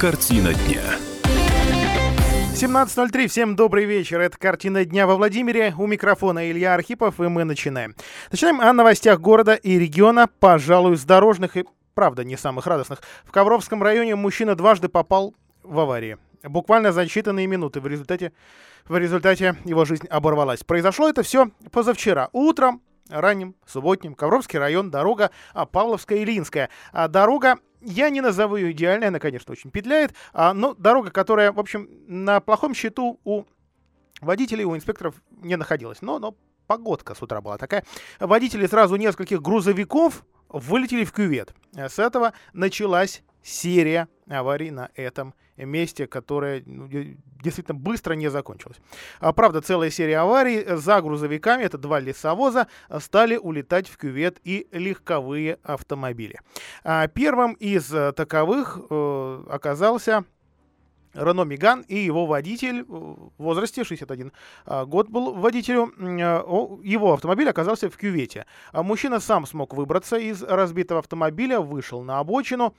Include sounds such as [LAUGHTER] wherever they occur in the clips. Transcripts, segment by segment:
Картина дня. 17.03. Всем добрый вечер. Это «Картина дня» во Владимире. У микрофона Илья Архипов, и мы начинаем. Начинаем о новостях города и региона, пожалуй, с дорожных и, правда, не самых радостных. В Ковровском районе мужчина дважды попал в аварии. Буквально за считанные минуты. В результате, в результате его жизнь оборвалась. Произошло это все позавчера. Утром ранним, субботним, Ковровский район, дорога а, Павловская и Линская. А, дорога я не назову ее идеальной, она, конечно, очень петляет, а, но дорога, которая, в общем, на плохом счету у водителей, у инспекторов не находилась. Но, но погодка с утра была такая. Водители сразу нескольких грузовиков вылетели в кювет. С этого началась серия аварий на этом месте, которая ну, действительно быстро не закончилась. А, правда, целая серия аварий за грузовиками, это два лесовоза, стали улетать в кювет и легковые автомобили. А, первым из э, таковых э, оказался Рено Миган и его водитель в возрасте 61 а, год был водителю. Его автомобиль оказался в кювете. Мужчина сам смог выбраться из разбитого автомобиля, вышел на обочину,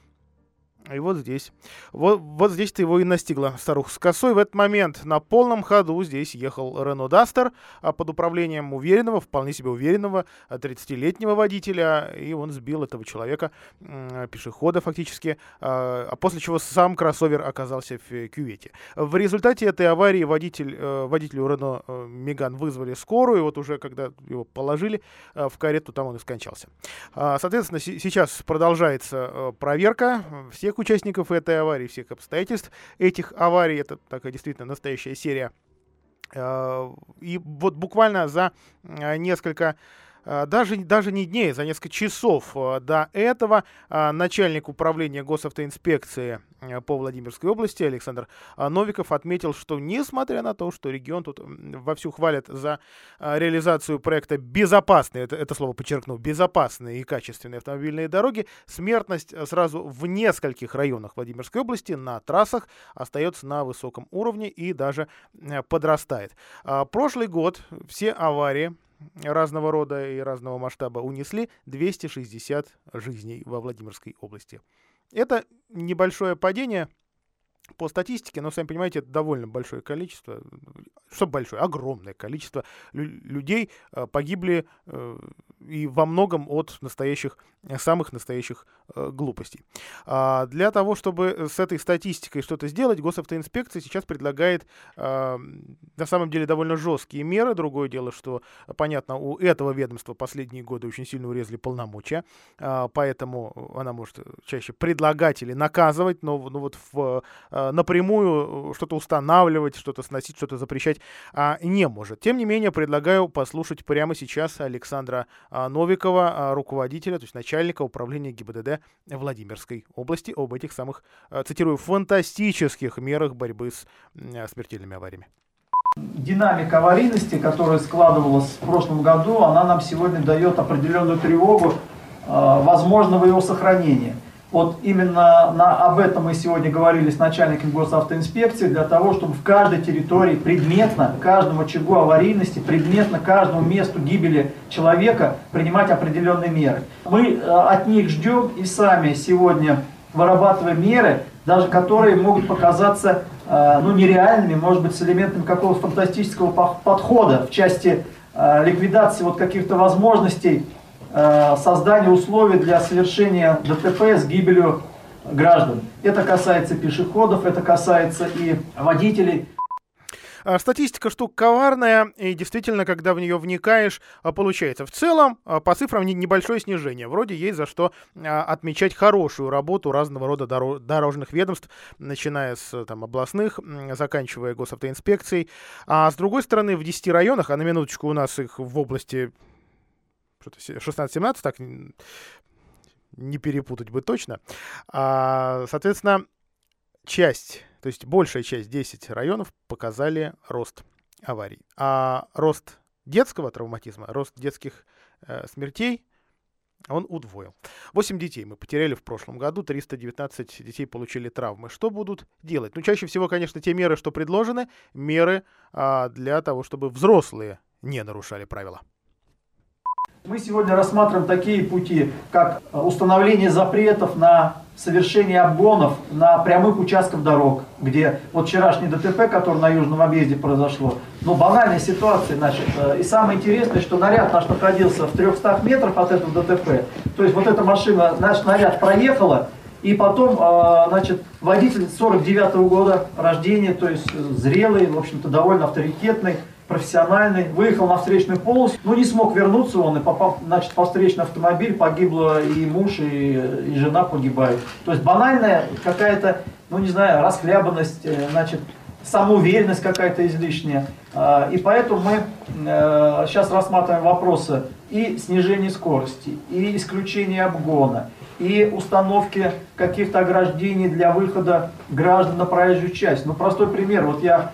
и вот здесь. Вот, вот здесь-то его и настигла старуха с косой. В этот момент на полном ходу здесь ехал Рено Дастер а под управлением уверенного, вполне себе уверенного 30-летнего водителя. И он сбил этого человека, пешехода фактически, а, а после чего сам кроссовер оказался в кювете. В результате этой аварии водитель, э, водителю Рено э, Меган вызвали скорую. И вот уже когда его положили э, в карету, там он и скончался. А, соответственно, сейчас продолжается проверка всех всех участников этой аварии, всех обстоятельств этих аварий. Это такая действительно настоящая серия. Э, и вот буквально за э, несколько а, даже, даже не дней, за несколько часов а, до этого а, начальник управления госавтоинспекции по Владимирской области Александр Новиков отметил, что несмотря на то, что регион тут вовсю хвалят за реализацию проекта безопасные, это, это слово подчеркну, безопасные и качественные автомобильные дороги, смертность сразу в нескольких районах Владимирской области на трассах остается на высоком уровне и даже подрастает. Прошлый год все аварии разного рода и разного масштаба унесли 260 жизней во Владимирской области. Это небольшое падение по статистике, но, сами понимаете, это довольно большое количество, что большое, огромное количество людей э, погибли э, и во многом от настоящих, самых настоящих э, глупостей. А для того, чтобы с этой статистикой что-то сделать, госавтоинспекция сейчас предлагает на самом деле довольно жесткие меры. Другое дело, что, понятно, у этого ведомства последние годы очень сильно урезали полномочия, а, поэтому она может чаще предлагать или наказывать, но ну, вот в, напрямую что-то устанавливать, что-то сносить, что-то запрещать не может. Тем не менее, предлагаю послушать прямо сейчас Александра а, Новикова, а, руководителя, то есть начальника управления ГИБДД Владимирской области, об этих самых, а, цитирую, фантастических мерах борьбы с смертельными авариями. Динамика аварийности, которая складывалась в прошлом году, она нам сегодня дает определенную тревогу возможного его сохранения. Вот именно на, об этом мы сегодня говорили с начальником госавтоинспекции, для того, чтобы в каждой территории предметно, каждому очагу аварийности, предметно каждому месту гибели человека принимать определенные меры. Мы э, от них ждем и сами сегодня вырабатываем меры, даже которые могут показаться э, ну, нереальными, может быть, с элементами какого-то фантастического подхода в части э, ликвидации вот каких-то возможностей создание условий для совершения ДТП с гибелью граждан. Это касается пешеходов, это касается и водителей. А, статистика штука коварная, и действительно, когда в нее вникаешь, а, получается. В целом, а, по цифрам небольшое снижение. Вроде есть за что отмечать хорошую работу разного рода дорожных ведомств, начиная с там, областных, заканчивая госавтоинспекцией. А с другой стороны, в 10 районах, а на минуточку у нас их в области 16-17, так не перепутать бы точно. А, соответственно, часть, то есть большая часть, 10 районов показали рост аварий. А рост детского травматизма, рост детских э, смертей, он удвоил. 8 детей мы потеряли в прошлом году, 319 детей получили травмы. Что будут делать? Ну, чаще всего, конечно, те меры, что предложены, меры а, для того, чтобы взрослые не нарушали правила. Мы сегодня рассматриваем такие пути, как установление запретов на совершение обгонов на прямых участках дорог, где вот вчерашний ДТП, который на Южном объезде произошло, ну, банальная ситуация, значит, э, и самое интересное, что наряд наш находился в 300 метрах от этого ДТП, то есть вот эта машина, наш наряд проехала, и потом, э, значит, водитель 49 -го года рождения, то есть зрелый, в общем-то, довольно авторитетный, профессиональный, выехал на встречную полосу, но не смог вернуться он, и попав, значит, по встречный автомобиль, погибло и муж, и, и жена погибают. То есть банальная какая-то, ну не знаю, расхлябанность, э, значит, самоуверенность какая-то излишняя. А, и поэтому мы сейчас э, рассматриваем вопросы и снижения скорости, и исключения обгона, и установки каких-то ограждений для выхода граждан на проезжую часть. Ну, простой пример. Вот я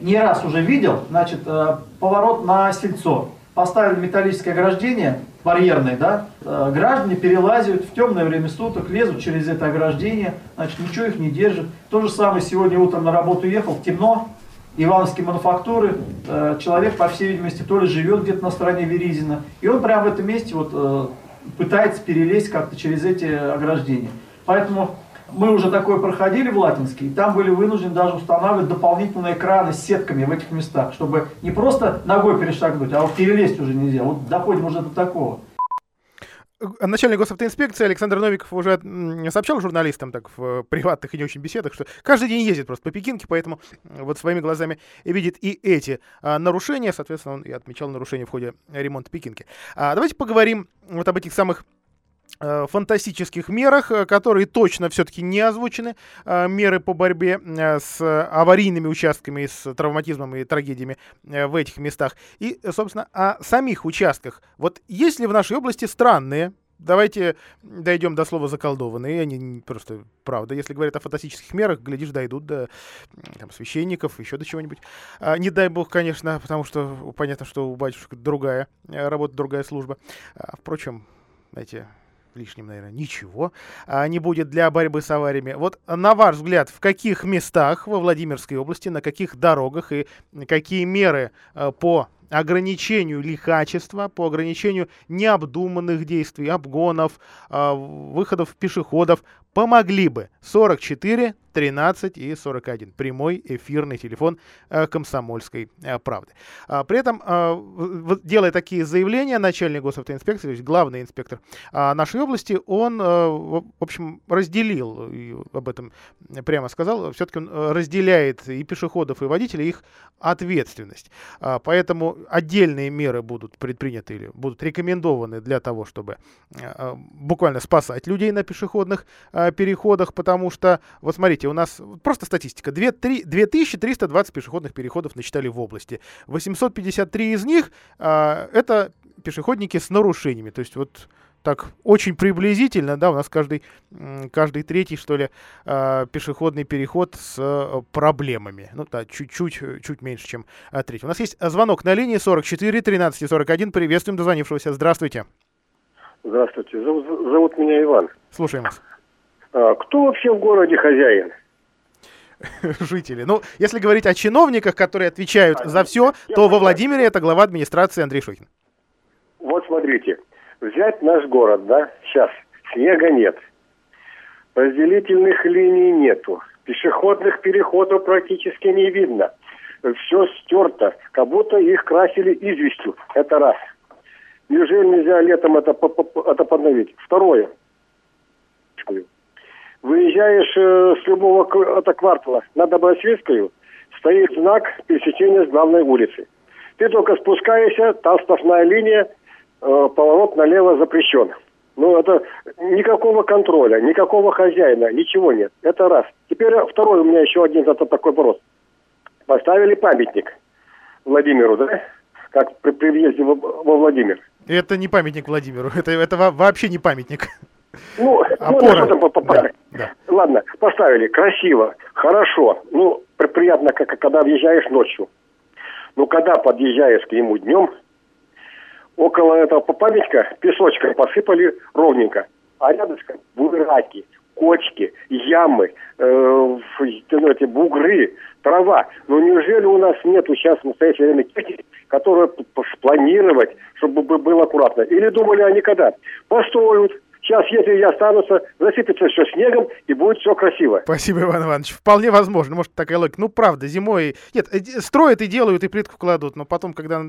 не раз уже видел, значит, э, поворот на сельцо. Поставили металлическое ограждение, барьерное, да, э, граждане перелазят в темное время суток, лезут через это ограждение, значит, ничего их не держит. То же самое сегодня утром на работу ехал, темно, Ивановские мануфактуры, человек, по всей видимости, то ли живет где-то на стороне Веризина, и он прямо в этом месте вот пытается перелезть как-то через эти ограждения. Поэтому мы уже такое проходили в Латинске, и там были вынуждены даже устанавливать дополнительные экраны с сетками в этих местах, чтобы не просто ногой перешагнуть, а вот перелезть уже нельзя. Вот доходим уже до такого. Начальник госавтоинспекции Александр Новиков уже сообщал журналистам так в приватных и не очень беседах, что каждый день ездит просто по Пекинке, поэтому вот своими глазами видит и эти а, нарушения. Соответственно, он и отмечал нарушения в ходе ремонта Пекинки. А, давайте поговорим вот об этих самых Э, фантастических мерах, э, которые точно все-таки не озвучены. Э, меры по борьбе с аварийными участками, с травматизмом и трагедиями в этих местах. И, собственно, о самих участках. Вот есть ли в нашей области странные Давайте дойдем до слова заколдованные. Они просто правда. Если говорят о фантастических мерах, глядишь, дойдут до там, священников, еще до чего-нибудь. А, не дай бог, конечно, потому что понятно, что у батюшек другая работа, другая служба. А, впрочем, знаете, лишним, наверное, ничего а, не будет для борьбы с авариями. Вот на ваш взгляд, в каких местах во Владимирской области, на каких дорогах и какие меры а, по ограничению лихачества, по ограничению необдуманных действий, обгонов, а, выходов пешеходов помогли бы 44 13 и 41. Прямой эфирный телефон э, комсомольской э, правды. А, при этом, э, делая такие заявления, начальник госавтоинспекции, то есть главный инспектор а, нашей области, он, в общем, разделил, об этом прямо сказал, все-таки он разделяет и пешеходов, и водителей, их ответственность. А, поэтому отдельные меры будут предприняты или будут рекомендованы для того, чтобы буквально спасать людей на пешеходных переходах, потому что, вот смотрите, у нас просто статистика. 2, 3, 2320 пешеходных переходов насчитали в области. 853 из них а, это пешеходники с нарушениями. То есть вот так очень приблизительно, да, у нас каждый, каждый третий, что ли, э, пешеходный переход с э, проблемами. Ну, да, чуть-чуть, чуть меньше, чем э, третий. У нас есть звонок на линии 44 13 и 41. Приветствуем дозвонившегося. Здравствуйте. Здравствуйте. Зовут, зовут меня Иван. Слушаем вас. А, кто вообще в городе хозяин? [LAUGHS] Жители. Ну, если говорить о чиновниках, которые отвечают а, за все, то во Владимире это глава администрации Андрей Шохин. Вот смотрите, взять наш город, да, сейчас, снега нет, разделительных линий нету, пешеходных переходов практически не видно, все стерто, как будто их красили известью, это раз. Неужели нельзя летом это, это подновить? Второе. Выезжаешь э, с любого это квартала на Добросветскую, стоит знак пересечения с главной улицы. Ты только спускаешься, там сплошная линия, э, поворот налево запрещен. Ну, это никакого контроля, никакого хозяина, ничего нет. Это раз. Теперь второй у меня еще один зато такой вопрос. Поставили памятник Владимиру, да? Как при, при въезде во, во Владимир. Это не памятник Владимиру, [LAUGHS] это, это вообще не памятник. Ну, Опора. ну да, да. Ладно, поставили, красиво, хорошо. Ну, приятно, как, когда въезжаешь ночью. Ну, когда подъезжаешь к нему днем, около этого памятника песочком посыпали ровненько. А рядом бураки, кочки, ямы, э, ну, эти бугры, трава. Ну неужели у нас нет сейчас в настоящее время техники, которая спланировать, чтобы было аккуратно? Или думали они когда? Построят, Сейчас, если и останутся, засыпется все снегом и будет все красиво. Спасибо, Иван Иванович. Вполне возможно. Может, такая логика. Ну, правда, зимой... Нет, э, строят и делают, и плитку кладут, но потом, когда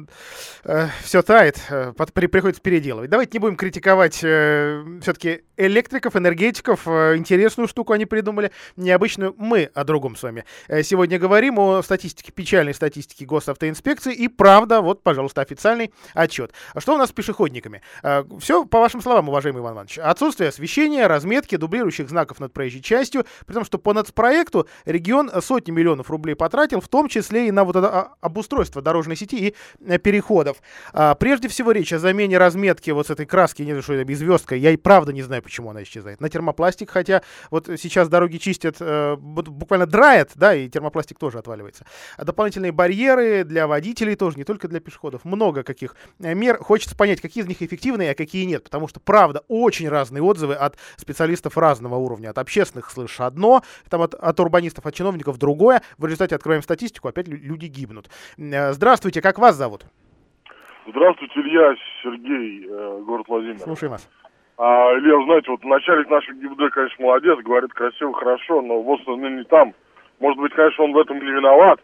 э, все тает, э, при, приходится переделывать. Давайте не будем критиковать э, все-таки электриков, энергетиков. Э, интересную штуку они придумали, необычную. Мы о другом с вами. Э, сегодня говорим о статистике, печальной статистике госавтоинспекции. И правда, вот, пожалуйста, официальный отчет. А что у нас с пешеходниками? Э, все, по вашим словам, уважаемый Иван Иванович. Отсутствие освещения, разметки, дублирующих знаков над проезжей частью, при том, что по нацпроекту регион сотни миллионов рублей потратил, в том числе и на вот это а, обустройство дорожной сети и э, переходов. А, прежде всего речь о замене разметки вот с этой краски, не знаю, что это, звездка, я и правда не знаю, почему она исчезает. На термопластик, хотя вот сейчас дороги чистят, э, буквально драет, да, и термопластик тоже отваливается. А дополнительные барьеры для водителей тоже, не только для пешеходов. Много каких э, мер. Хочется понять, какие из них эффективные, а какие нет, потому что, правда, очень разные отзывы от специалистов разного уровня. От общественных слышишь одно, там от, от урбанистов, от чиновников другое. В результате откроем статистику, опять люди гибнут. Э, здравствуйте, как вас зовут? Здравствуйте, Илья, Сергей, э, город Владимир. Слушаем вас. А, Илья, знаете, вот начальник нашей ГИБД, конечно, молодец, говорит красиво, хорошо, но вот ну, не там. Может быть, конечно, он в этом не виноват.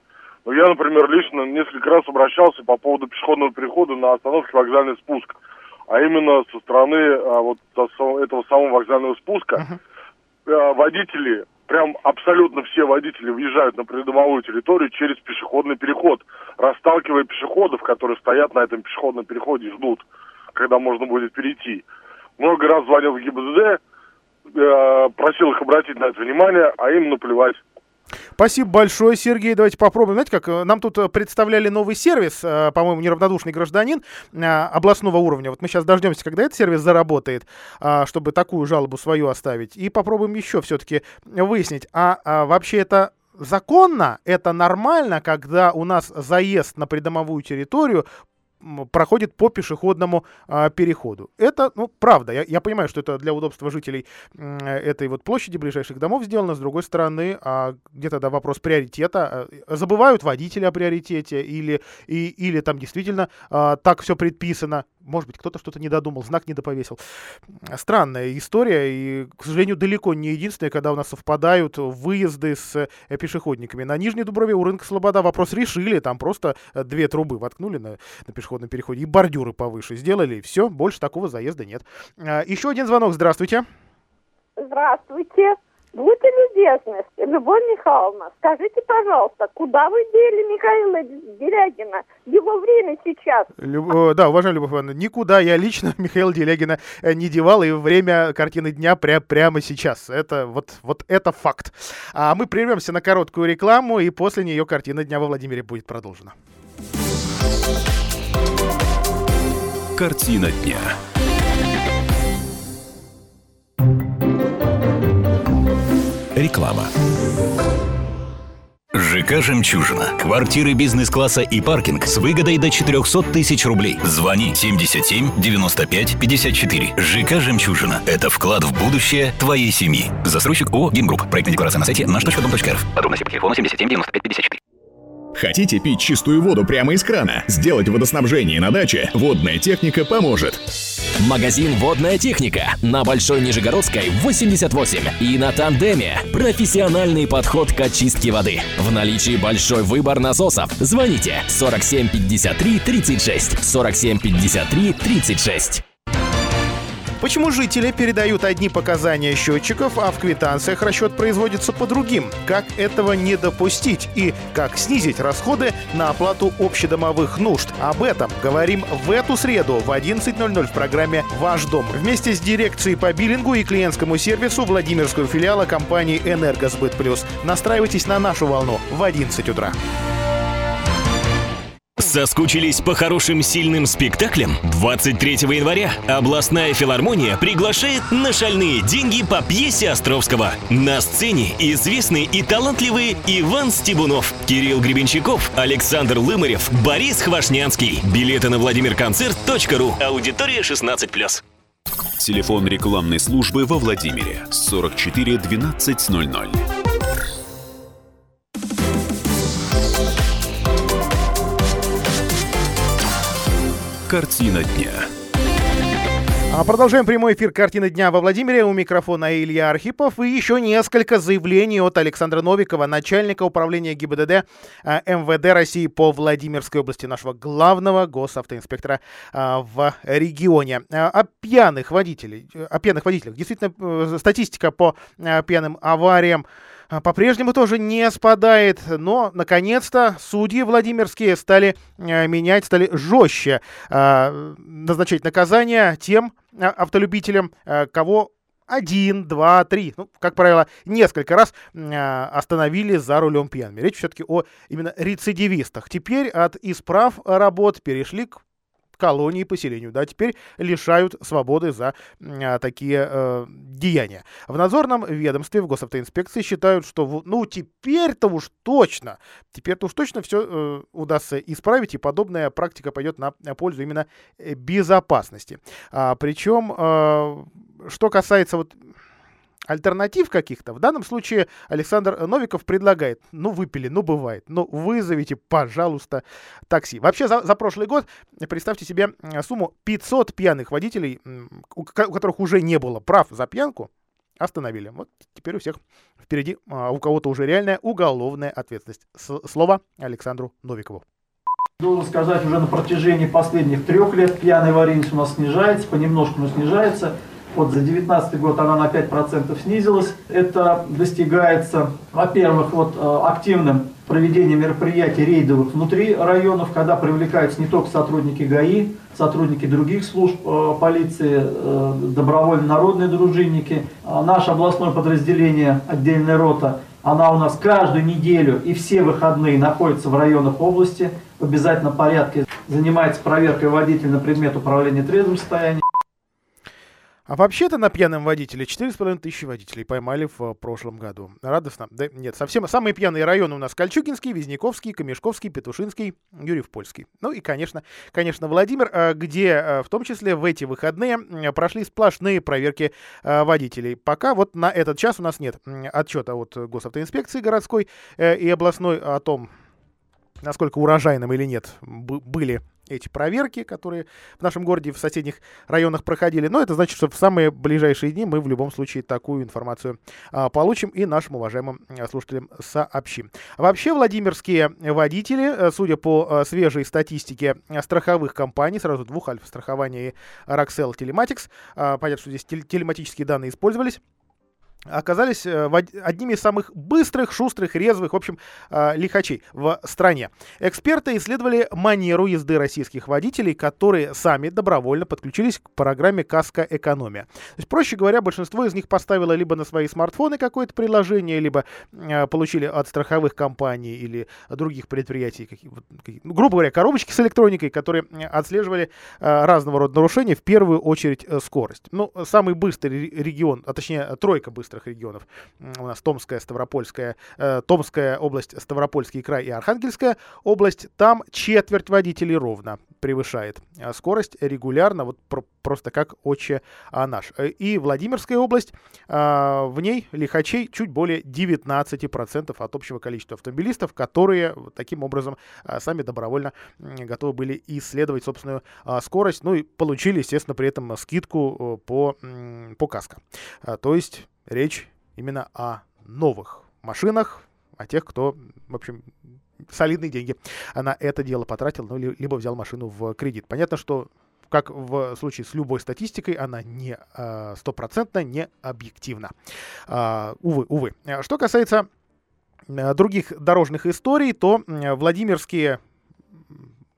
Но я, например, лично несколько раз обращался по поводу пешеходного перехода на остановке вокзальный спуск а именно со стороны а, вот этого самого вокзального спуска uh-huh. водители, прям абсолютно все водители въезжают на придомовую территорию через пешеходный переход, расталкивая пешеходов, которые стоят на этом пешеходном переходе и ждут, когда можно будет перейти. Много раз звонил в ГИБДД, э, просил их обратить на это внимание, а им наплевать. Спасибо большое, Сергей. Давайте попробуем. Знаете, как э, нам тут э, представляли новый сервис, э, по-моему, неравнодушный гражданин областного уровня. Вот мы сейчас дождемся, когда этот сервис заработает, чтобы такую жалобу свою оставить. И попробуем еще все-таки выяснить, а, а вообще это законно, это нормально, когда у нас заезд на придомовую территорию проходит по пешеходному а, переходу. Это, ну, правда, я, я понимаю, что это для удобства жителей э, этой вот площади ближайших домов сделано. С другой стороны, а где тогда вопрос приоритета? А, забывают водители о приоритете или, и, или там действительно а, так все предписано? Может быть, кто-то что-то не додумал, знак не доповесил. Странная история, и, к сожалению, далеко не единственная, когда у нас совпадают выезды с э, пешеходниками. На Нижней Дуброве у рынка Слобода вопрос решили, там просто э, две трубы воткнули на, на пешеходном переходе и бордюры повыше сделали, и все, больше такого заезда нет. А, еще один звонок, здравствуйте. Здравствуйте. Будьте любезны, Любовь Михайловна, скажите, пожалуйста, куда вы дели Михаила Делягина? Его время сейчас. Люб... Э, да, уважаемая Любовь Ивановна, никуда я лично [LAUGHS] Михаила Делягина э, не девал, и время картины дня пря прямо сейчас. Это вот, вот это факт. А мы прервемся на короткую рекламу, и после нее картина дня во Владимире будет продолжена. Картина дня. Реклама. ЖК «Жемчужина». Квартиры бизнес-класса и паркинг с выгодой до 400 тысяч рублей. Звони 77 95 54. ЖК «Жемчужина». Это вклад в будущее твоей семьи. Застройщик ООО «Гимгрупп». Проектная декларация на сайте наш.дом.рф. Подробности по телефону 77 95 54. Хотите пить чистую воду прямо из крана? Сделать водоснабжение на даче? Водная техника поможет. Магазин «Водная техника» на Большой Нижегородской 88 и на Тандеме. Профессиональный подход к очистке воды. В наличии большой выбор насосов. Звоните 47 53 36 47 53 36. Почему жители передают одни показания счетчиков, а в квитанциях расчет производится по другим? Как этого не допустить? И как снизить расходы на оплату общедомовых нужд? Об этом говорим в эту среду в 11.00 в программе «Ваш дом». Вместе с дирекцией по биллингу и клиентскому сервису Владимирского филиала компании «Энергосбыт Плюс». Настраивайтесь на нашу волну в 11 утра. Соскучились по хорошим сильным спектаклям? 23 января областная филармония приглашает на шальные деньги по пьесе Островского. На сцене известные и талантливые Иван Стебунов, Кирилл Гребенщиков, Александр Лымарев, Борис Хвашнянский. Билеты на владимирконцерт.ру. Аудитория 16+. Телефон рекламной службы во Владимире 44 12 00. Картина дня. А продолжаем прямой эфир «Картины дня» во Владимире. У микрофона Илья Архипов. И еще несколько заявлений от Александра Новикова, начальника управления ГИБДД а, МВД России по Владимирской области, нашего главного госавтоинспектора а, в регионе. О пьяных водителей, о пьяных водителях. Действительно, э, статистика по пьяным авариям по-прежнему тоже не спадает, но, наконец-то, судьи Владимирские стали менять, стали жестче назначать наказания тем а, автолюбителям, э, кого один, два, три, ну, как правило, несколько раз э, остановили за рулем пьяными. Речь все-таки о именно рецидивистах. Теперь от исправ работ перешли к колонии поселению. Да, теперь лишают свободы за а, такие э, деяния. В надзорном ведомстве, в госавтоинспекции считают, что ну теперь-то уж точно, теперь-то уж точно все э, удастся исправить, и подобная практика пойдет на пользу именно э, безопасности. А, причем, э, что касается вот альтернатив каких-то. В данном случае Александр Новиков предлагает, ну выпили, ну бывает, ну вызовите, пожалуйста, такси. Вообще за, за прошлый год, представьте себе сумму 500 пьяных водителей, у, у которых уже не было прав за пьянку, остановили. Вот теперь у всех впереди, а у кого-то уже реальная уголовная ответственность. С слово Александру Новикову. Должен сказать, уже на протяжении последних трех лет пьяная аварийность у нас снижается, понемножку, но снижается. Вот за 2019 год она на 5% снизилась. Это достигается, во-первых, вот э, активным проведением мероприятий рейдовых внутри районов, когда привлекаются не только сотрудники ГАИ, сотрудники других служб э, полиции, э, добровольно народные дружинники. А наше областное подразделение, отдельная рота, она у нас каждую неделю и все выходные находится в районах области в обязательном порядке, занимается проверкой водителя на предмет управления трезвым состоянием. А вообще-то на пьяном водителе 4,5 тысячи водителей поймали в прошлом году. Радостно? Да нет, совсем самые пьяные районы у нас Кольчугинский, Визняковский, Камешковский, Петушинский, Юрьев-Польский. Ну и, конечно, конечно, Владимир, а, где а, в том числе в эти выходные прошли сплошные проверки водителей. Пока вот на этот час у нас нет отчета от госавтоинспекции городской э, и областной о том, насколько урожайным или нет были эти проверки, которые в нашем городе в соседних районах проходили. Но это значит, что в самые ближайшие дни мы в любом случае такую информацию а, получим и нашим уважаемым а, слушателям сообщим. Вообще, владимирские водители, а, судя по а, свежей статистике страховых компаний, сразу двух, Альфа-страхования и Telematics, а, понятно, что здесь тел телематические данные использовались, оказались э, одними из самых быстрых, шустрых, резвых, в общем, э, лихачей в стране. Эксперты исследовали манеру езды российских водителей, которые сами добровольно подключились к программе «Каска Экономия». То есть, проще говоря, большинство из них поставило либо на свои смартфоны какое-то приложение, либо э, получили от страховых компаний или других предприятий, ну, грубо говоря, коробочки с электроникой, которые отслеживали разного рода нарушения, в первую очередь скорость. Ну, самый быстрый регион, а точнее тройка быстрых некоторых регионов. У нас Томская, Ставропольская, э, Томская область, Ставропольский край и Архангельская область. Там четверть водителей ровно превышает а скорость регулярно, вот про просто как отче а, наш. Э, и Владимирская область, э, в ней лихачей чуть более 19% от общего количества автомобилистов, которые таким образом э, сами добровольно готовы были исследовать собственную э, скорость, ну и получили, естественно, при этом скидку по, по каско. То есть речь именно о новых машинах, о тех, кто, в общем, солидные деньги на это дело потратил, ну, либо взял машину в кредит. Понятно, что как в случае с любой статистикой, она не а, стопроцентно не объективна. А, увы, увы. Что касается других дорожных историй, то Владимирские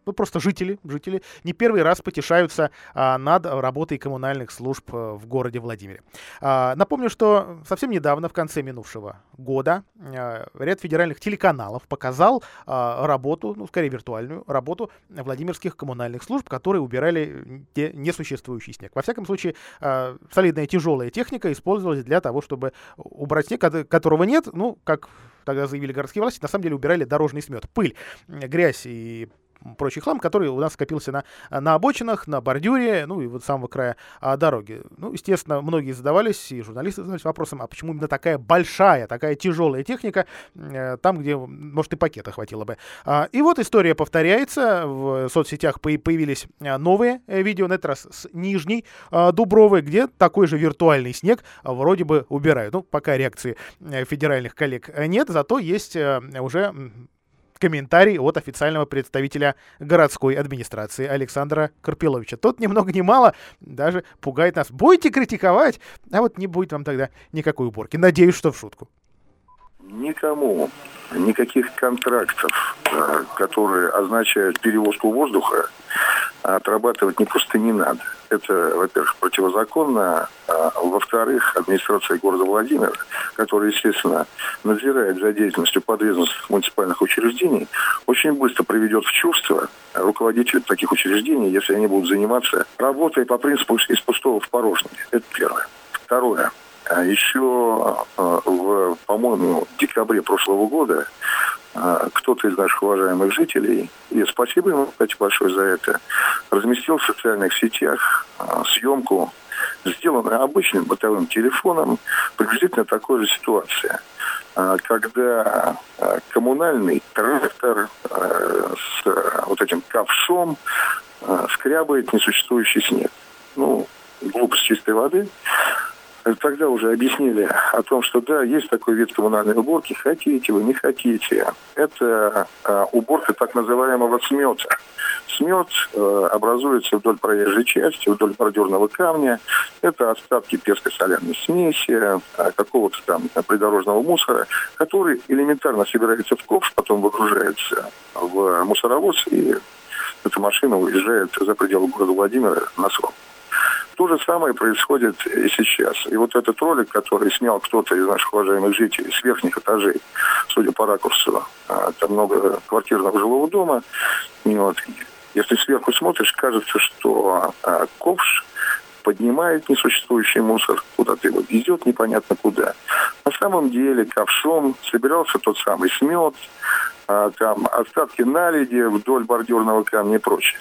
ну, просто жители, жители не первый раз потешаются а, над работой коммунальных служб а, в городе Владимире. А, напомню, что совсем недавно, в конце минувшего года, а, ряд федеральных телеканалов показал а, работу, ну, скорее виртуальную работу Владимирских коммунальных служб, которые убирали те несуществующий снег. Во всяком случае, а, солидная тяжелая техника использовалась для того, чтобы убрать снег, которого нет, ну, как тогда заявили городские власти, на самом деле убирали дорожный смет, пыль, грязь и прочий хлам, который у нас скопился на, на обочинах, на бордюре, ну и вот самого края а, дороги. Ну, естественно, многие задавались, и журналисты задавались вопросом, а почему именно такая большая, такая тяжелая техника, э, там, где, может, и пакета хватило бы. А, и вот история повторяется, в соцсетях появились а, новые э, видео, на этот раз с Нижней а, Дубровы, где такой же виртуальный снег вроде бы убирают. Ну, пока реакции э, федеральных коллег нет, зато есть уже комментарий от официального представителя городской администрации Александра Карпиловича. Тот ни много ни мало даже пугает нас. Будете критиковать, а вот не будет вам тогда никакой уборки. Надеюсь, что в шутку. Никому никаких контрактов, э, которые означают перевозку воздуха, отрабатывать не просто не надо. Это, во-первых, противозаконно. А, во-вторых, администрация города Владимира, которая, естественно, надзирает за деятельностью подведомственных муниципальных учреждений, очень быстро приведет в чувство руководителей таких учреждений, если они будут заниматься работой по принципу из пустого в порожнее. Это первое. Второе. А еще, а, в, по-моему, декабре прошлого года а, кто-то из наших уважаемых жителей, и спасибо ему, кстати, большое за это, разместил в социальных сетях съемку, сделанную обычным бытовым телефоном, приблизительно такой же ситуации. Когда коммунальный трактор с вот этим ковшом скрябает несуществующий снег. Ну, глупость чистой воды тогда уже объяснили о том, что да, есть такой вид коммунальной уборки, хотите вы, не хотите. Это э, уборка так называемого смета. Смет э, образуется вдоль проезжей части, вдоль бордюрного камня. Это остатки песко-соляной смеси, э, какого-то там придорожного мусора, который элементарно собирается в ковш, потом выгружается в мусоровоз, и эта машина уезжает за пределы города Владимира на срок. То же самое происходит и сейчас. И вот этот ролик, который снял кто-то из наших уважаемых жителей с верхних этажей, судя по ракурсу, а, там много квартирного жилого дома, вот, если сверху смотришь, кажется, что а, ковш поднимает несуществующий мусор, куда-то его везет непонятно куда. На самом деле ковшом собирался тот самый смет, а, там остатки наледи вдоль бордюрного камня и прочее.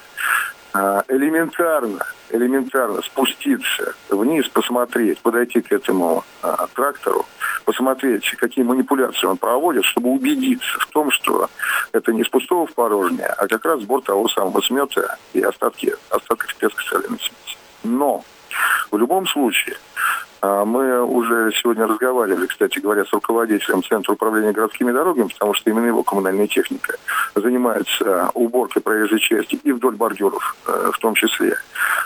А, элементарно, элементарно спуститься вниз, посмотреть, подойти к этому а, трактору, посмотреть, какие манипуляции он проводит, чтобы убедиться в том, что это не с пустого в порожнее, а как раз сбор того самого смета и остатки, остатки пескосоляной смеси. Но в любом случае мы уже сегодня разговаривали, кстати говоря, с руководителем Центра управления городскими дорогами, потому что именно его коммунальная техника занимается уборкой проезжей части и вдоль бордюров э, в том числе.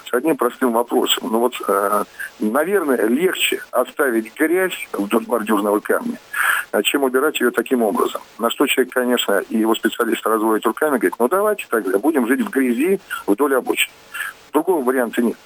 С одним простым вопросом. Ну вот, э, наверное, легче оставить грязь вдоль бордюрного камня, чем убирать ее таким образом. На что человек, конечно, и его специалист разводит руками, говорит, ну давайте тогда будем жить в грязи вдоль обочин. Другого варианта нет.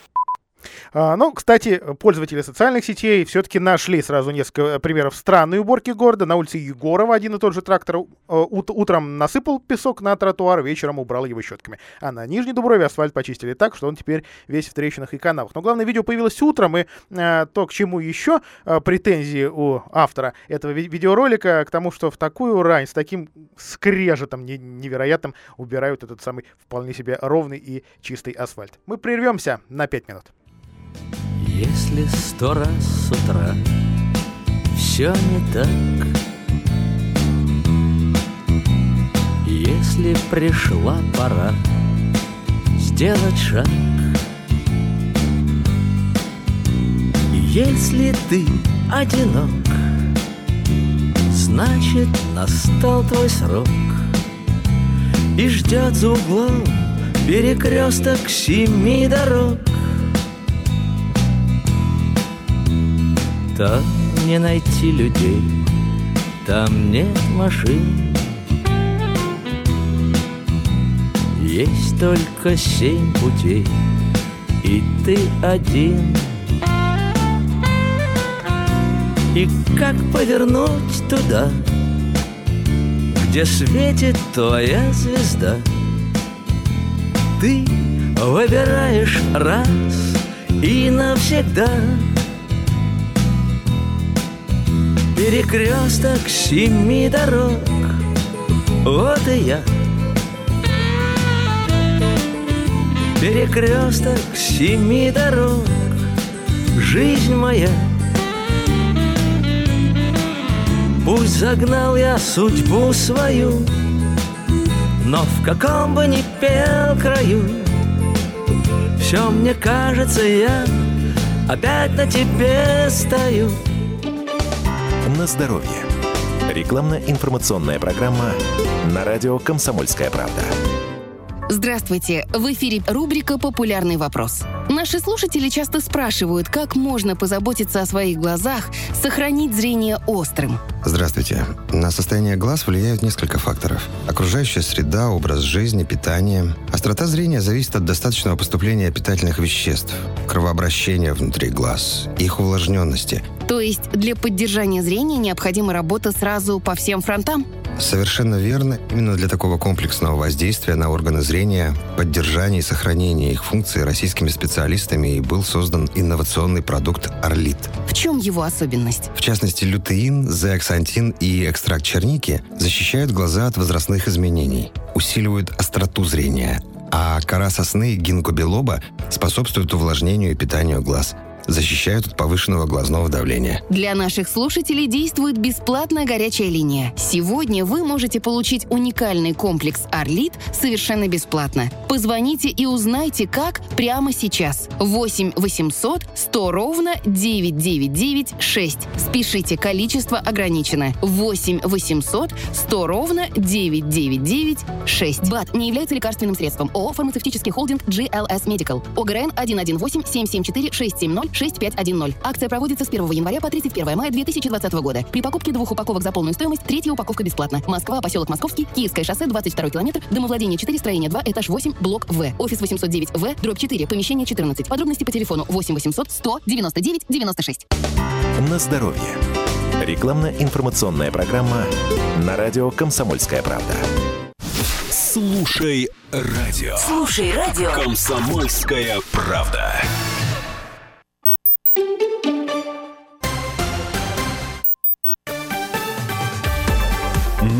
А, ну, кстати, пользователи социальных сетей все-таки нашли сразу несколько э, примеров странной уборки города. На улице Егорова один и тот же трактор э, утром насыпал песок на тротуар, вечером убрал его щетками. А на Нижней Дуброве асфальт почистили так, что он теперь весь в трещинах и канавах. Но главное, видео появилось утром, и э, то, к чему еще претензии у автора этого видеоролика, к тому, что в такую рань, с таким скрежетом невероятным убирают этот самый вполне себе ровный и чистый асфальт. Мы прервемся на 5 минут. Если сто раз с утра все не так, Если пришла пора сделать шаг, Если ты одинок, Значит, настал твой срок, И ждет за углом перекресток семи дорог. Там не найти людей, там нет машин. Есть только семь путей, и ты один. И как повернуть туда, где светит твоя звезда? Ты выбираешь раз и навсегда — Перекресток семи дорог. Вот и я. Перекресток семи дорог. Жизнь моя. Пусть загнал я судьбу свою Но в каком бы ни пел краю Все мне кажется, я опять на тебе стою На здоровье. Рекламно-информационная программа на радио «Комсомольская правда». Здравствуйте! В эфире рубрика «Популярный вопрос». Наши слушатели часто спрашивают, как можно позаботиться о своих глазах, сохранить зрение острым. Здравствуйте. На состояние глаз влияют несколько факторов. Окружающая среда, образ жизни, питание. Острота зрения зависит от достаточного поступления питательных веществ, кровообращения внутри глаз, их увлажненности. То есть для поддержания зрения необходима работа сразу по всем фронтам? Совершенно верно. Именно для такого комплексного воздействия на органы зрения, поддержания и сохранения их функций российскими специалистами и был создан инновационный продукт «Орлит». В чем его особенность? В частности, лютеин, зеаксантин и экстракт черники защищают глаза от возрастных изменений, усиливают остроту зрения, а кора сосны гинко билоба способствует увлажнению и питанию глаз – защищают от повышенного глазного давления. Для наших слушателей действует бесплатная горячая линия. Сегодня вы можете получить уникальный комплекс «Орлит» совершенно бесплатно. Позвоните и узнайте, как прямо сейчас. 8 800 100 ровно 999 6. Спешите, количество ограничено. 8 800 100 ровно 999 6. БАТ не является лекарственным средством. ООО «Фармацевтический холдинг GLS Medical». ОГРН 118 774 670 6510. Акция проводится с 1 января по 31 мая 2020 года. При покупке двух упаковок за полную стоимость третья упаковка бесплатна. Москва, поселок Московский, Киевское шоссе, 22 километр, домовладение 4, строение 2, этаж 8, блок В. Офис 809В, дробь 4, помещение 14. Подробности по телефону 8 800 100 99 96. На здоровье. Рекламно-информационная программа на радио «Комсомольская правда». Слушай радио. Слушай радио. Комсомольская правда.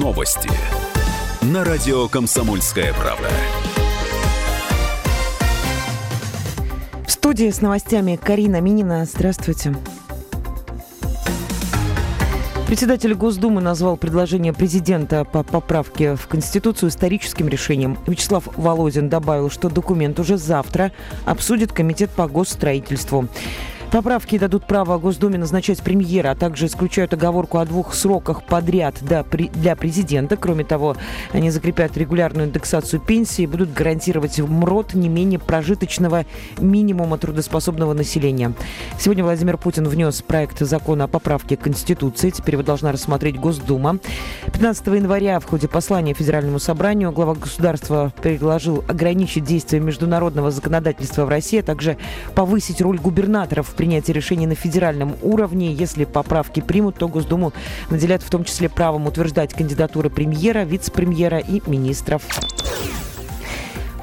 Новости. На радио «Комсомольская правда». В студии с новостями Карина Минина. Здравствуйте. Председатель Госдумы назвал предложение президента по поправке в Конституцию историческим решением. Вячеслав Володин добавил, что документ уже завтра обсудит Комитет по госстроительству. Поправки дадут право Госдуме назначать премьера, а также исключают оговорку о двух сроках подряд для президента. Кроме того, они закрепят регулярную индексацию пенсии и будут гарантировать МРОД не менее прожиточного минимума трудоспособного населения. Сегодня Владимир Путин внес проект закона о поправке Конституции. Теперь его должна рассмотреть Госдума. 15 января в ходе послания Федеральному собранию глава государства предложил ограничить действие международного законодательства в России, а также повысить роль губернаторов в принятия решений на федеральном уровне. Если поправки примут, то Госдуму наделят в том числе правом утверждать кандидатуры премьера, вице-премьера и министров.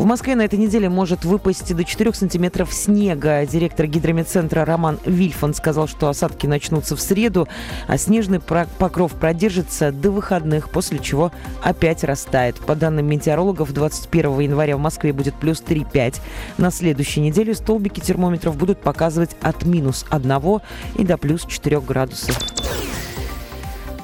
В Москве на этой неделе может выпасть до 4 сантиметров снега. Директор гидромедцентра Роман Вильфан сказал, что осадки начнутся в среду, а снежный покров продержится до выходных, после чего опять растает. По данным метеорологов, 21 января в Москве будет плюс 3,5. На следующей неделе столбики термометров будут показывать от минус 1 и до плюс 4 градусов.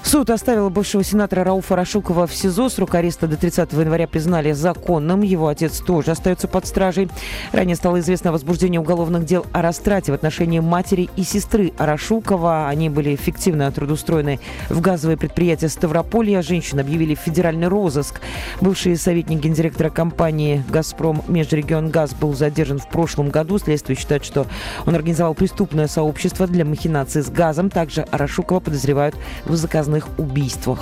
Суд оставил бывшего сенатора Рауфа Рашукова в СИЗО. Срок ареста до 30 января признали законным. Его отец тоже остается под стражей. Ранее стало известно о возбуждении уголовных дел о растрате в отношении матери и сестры Арашукова. Они были фиктивно трудоустроены в газовое предприятие Ставрополья. Женщин объявили в федеральный розыск. Бывший советник гендиректора компании «Газпром» Межрегионгаз был задержан в прошлом году. Следствие считает, что он организовал преступное сообщество для махинации с газом. Также Арашукова подозревают в заказных убийствах.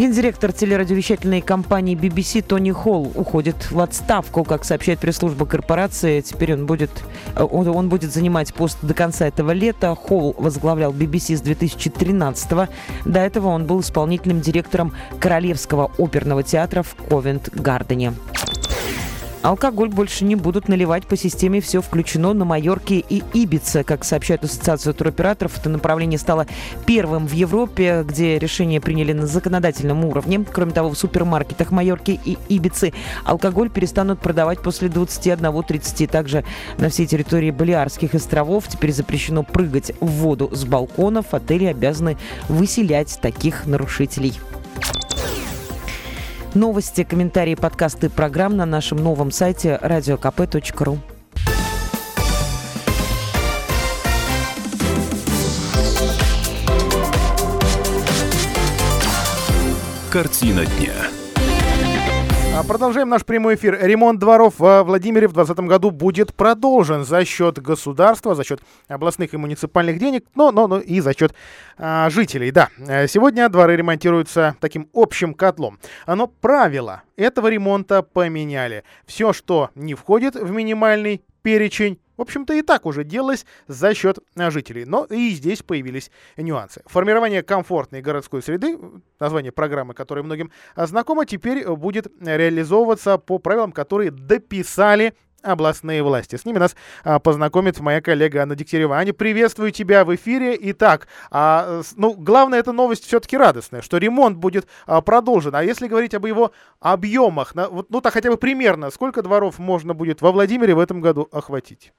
Гендиректор телерадиовещательной компании BBC Тони Холл уходит в отставку, как сообщает пресс-служба корпорации. Теперь он будет, он, он будет занимать пост до конца этого лета. Холл возглавлял BBC с 2013 -го. До этого он был исполнительным директором Королевского оперного театра в Ковент-Гардене. Алкоголь больше не будут наливать по системе «Все включено» на Майорке и Ибице. Как сообщает Ассоциация туроператоров, это направление стало первым в Европе, где решение приняли на законодательном уровне. Кроме того, в супермаркетах Майорки и Ибицы алкоголь перестанут продавать после 21.30. Также на всей территории Балиарских островов теперь запрещено прыгать в воду с балконов. Отели обязаны выселять таких нарушителей. Новости, комментарии, подкасты программ на нашем новом сайте radiokp.ru. Картина дня. А Продолжаем наш прямой эфир. Ремонт дворов в Владимире в 2020 году будет продолжен за счет государства, за счет областных и муниципальных денег, но, но, но и за счет а, жителей. Да, Э, сегодня дворы ремонтируются таким общим котлом. Но правила этого ремонта поменяли. Все, что не входит в минимальный перечень, в общем-то, и так уже делалось за счет а, жителей. Но и здесь появились нюансы. Формирование комфортной городской среды, название программы, которая многим а, знакома, теперь будет реализовываться по правилам, которые дописали областные власти. С ними нас а, познакомит моя коллега Анна Дегтярева. Аня, приветствую тебя в эфире. Итак, а, ну, главная эта новость все-таки радостная, что ремонт будет а, продолжен. А если говорить об его объемах, на- вот, ну, так хотя бы примерно, сколько дворов можно будет во Владимире в этом году охватить?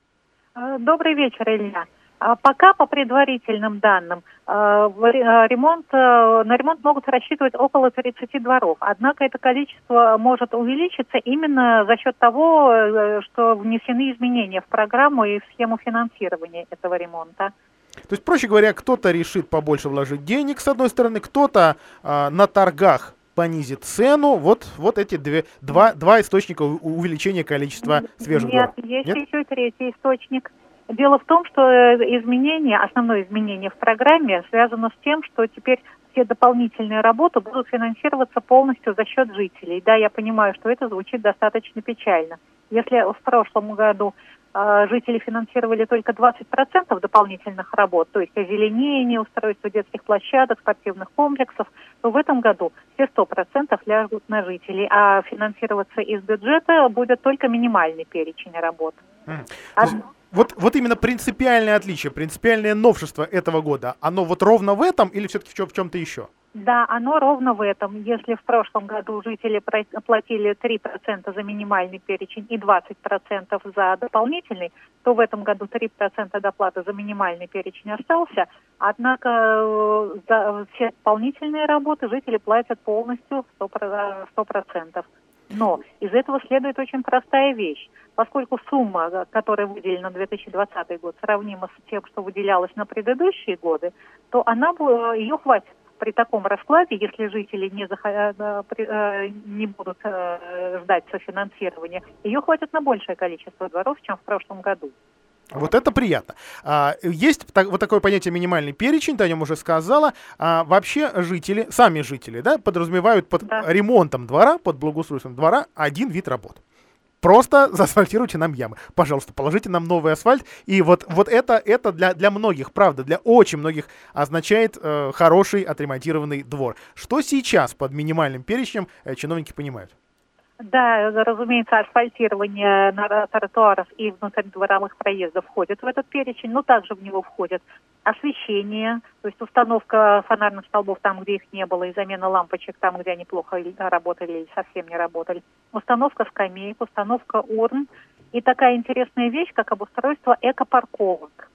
Э, Добрый вечер, Илья. А Пока по предварительным данным э, э, ремонт, э, на ремонт могут рассчитывать около 30 дворов. Однако это количество может увеличиться именно за счет того, э, что внесены изменения в программу и в схему финансирования этого ремонта. То есть, проще говоря, кто-то решит побольше вложить денег, с одной стороны, кто-то а, на торгах понизит цену. Вот, вот эти две, два, два источника увеличения количества свежих Нет, дворов. есть Нет? еще и третий источник. Дело в том, что э, изменение, основное изменение в программе связано с тем, что теперь все дополнительные работы будут финансироваться полностью за счет жителей. Да, я понимаю, что это звучит достаточно печально. Если в прошлом году жители финансировали только 20% дополнительных работ, то есть озеленение, устройство детских площадок, спортивных комплексов, то в этом году все 100% ляжут на жителей, а финансироваться из бюджета будет только минимальный перечень работ. Есть Вот, вот именно принципиальное отличие, принципиальное новшество этого года, оно вот ровно в этом или все-таки в, чем- в чем-то еще? Да, оно ровно в этом. Если в прошлом году жители платили 3% за минимальный перечень и 20% за дополнительный, то в этом году 3% доплаты за минимальный перечень остался. Однако э, за все дополнительные работы жители платят полностью 100%. 100%. Но из этого следует очень простая вещь. Поскольку сумма, э, которая выделена на 2020 год, сравнима с тем, что выделялось на предыдущие годы, то она, бу- ее хватит при таком раскладе, если жители не, э, э, не будут э, ждать софинансирования, ее хватит на большее количество дворов, чем в прошлом году. Вот это приятно. А, есть так- вот такое понятие минимальный перечень, ты о нем уже сказала. А, вообще жители, сами жители, да, подразумевают под ремонтом двора, под благоустройством двора один вид работ. Просто [LAUGHS] заасфальтируйте нам ямы. Пожалуйста, положите нам новый асфальт. И вот, вот это, это для, для многих, правда, для очень многих означает э, хороший отремонтированный двор. Что сейчас под минимальным перечнем э, чиновники понимают? Да, разумеется, асфальтирование тротуаров и внутридворовых проездов входит в этот перечень, но также в него входит освещение, то есть установка фонарных столбов там, где их не было, и замена лампочек там, где они плохо работали или совсем не работали, установка скамеек, установка урн и такая интересная вещь, как обустройство экопарковок.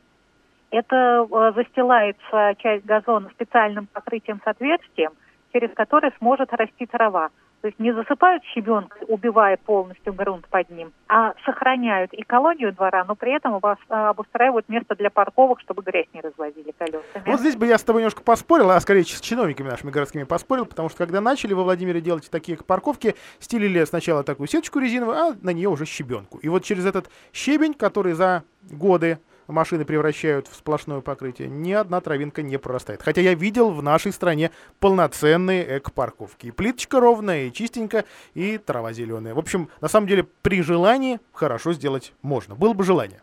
Это э, застилается часть газона специальным покрытием с отверстием, через которое сможет расти трава. То есть не засыпают щебенкой, убивая полностью грунт под ним, а сохраняют экологию двора, но при этом обос- а, обустраивают место для парковок, чтобы грязь не развозили колесами. Вот здесь бы я с тобой немножко поспорил, а скорее с чиновниками нашими городскими поспорил, потому что когда начали во Владимире делать такие парковки, стелили сначала такую сеточку резиновую, а на нее уже щебенку. И вот через этот щебень, который за годы машины превращают в сплошное покрытие, ни одна травинка не прорастает. Хотя я видел в нашей стране полноценные эко-парковки. И плиточка ровная, и чистенько, и трава зеленая. В общем, на самом деле, при желании хорошо сделать можно. Было бы желание.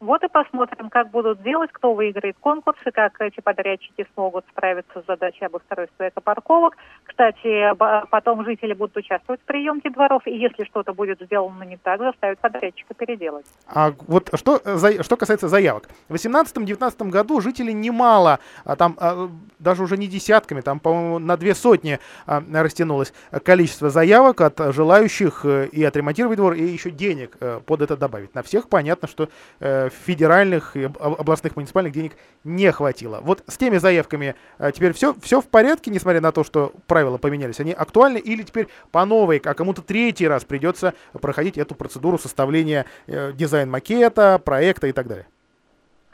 Вот и посмотрим, как будут делать, кто выиграет конкурсы, как эти подрядчики смогут справиться с задачей обустройства экопарковок. Кстати, потом жители будут участвовать в приемке дворов, и если что-то будет сделано не так, заставят подрядчика переделать. А вот что, за, что касается заявок. В 2018-2019 году жители немало, а там а, даже уже не десятками, там, по-моему, на две сотни а, растянулось количество заявок от желающих э, и отремонтировать двор, и еще денег э, под это добавить. На всех понятно, что э, федеральных и областных муниципальных денег не хватило. Вот с теми заявками э, теперь все, все в порядке, несмотря на то, что правила поменялись. Они актуальны или теперь по новой, а кому-то третий раз придется проходить эту процедуру составления э, дизайн-макета, проекта и так далее?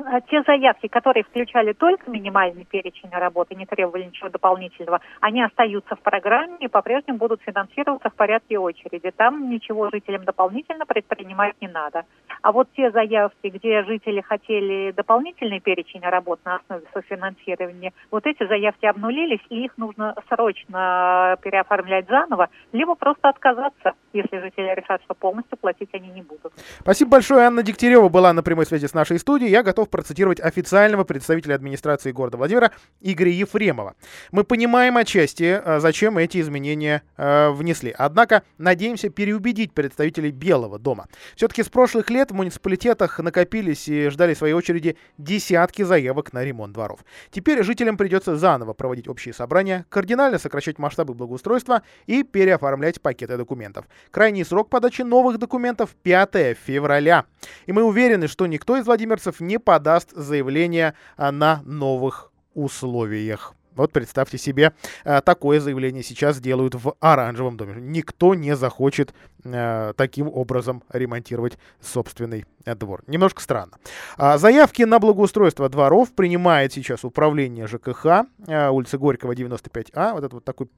А те заявки, которые включали только минимальный перечень работы, не требовали ничего дополнительного, они остаются в программе и по-прежнему будут финансироваться в порядке очереди. Там ничего жителям дополнительно предпринимать не надо. А вот те заявки, где жители хотели дополнительный перечень работ на основе софинансирования, вот эти заявки обнулились, и их нужно срочно переоформлять заново, либо просто отказаться, если жители решат, что полностью платить они не будут. Спасибо большое. Анна Дегтярева была на прямой связи с нашей студией. Я готов готов процитировать официального представителя администрации города Владимира Игоря Ефремова. Мы понимаем отчасти, э, зачем эти изменения э, внесли. Однако надеемся переубедить представителей Белого дома. Все-таки с прошлых лет в муниципалитетах накопились и ждали своей очереди десятки заявок на ремонт дворов. Теперь жителям придется заново проводить общие собрания, кардинально сокращать масштабы благоустройства и переоформлять пакеты документов. Крайний срок подачи новых документов 5 февраля. И мы уверены, что никто из владимирцев не подает подаст заявление а, на новых условиях. Вот представьте себе, а, такое заявление сейчас делают в оранжевом доме. Никто не захочет э, таким образом ремонтировать собственный э, двор. Немножко странно. А, заявки на благоустройство дворов принимает сейчас управление ЖКХ, э, улица Горького, 95А. Вот это вот такой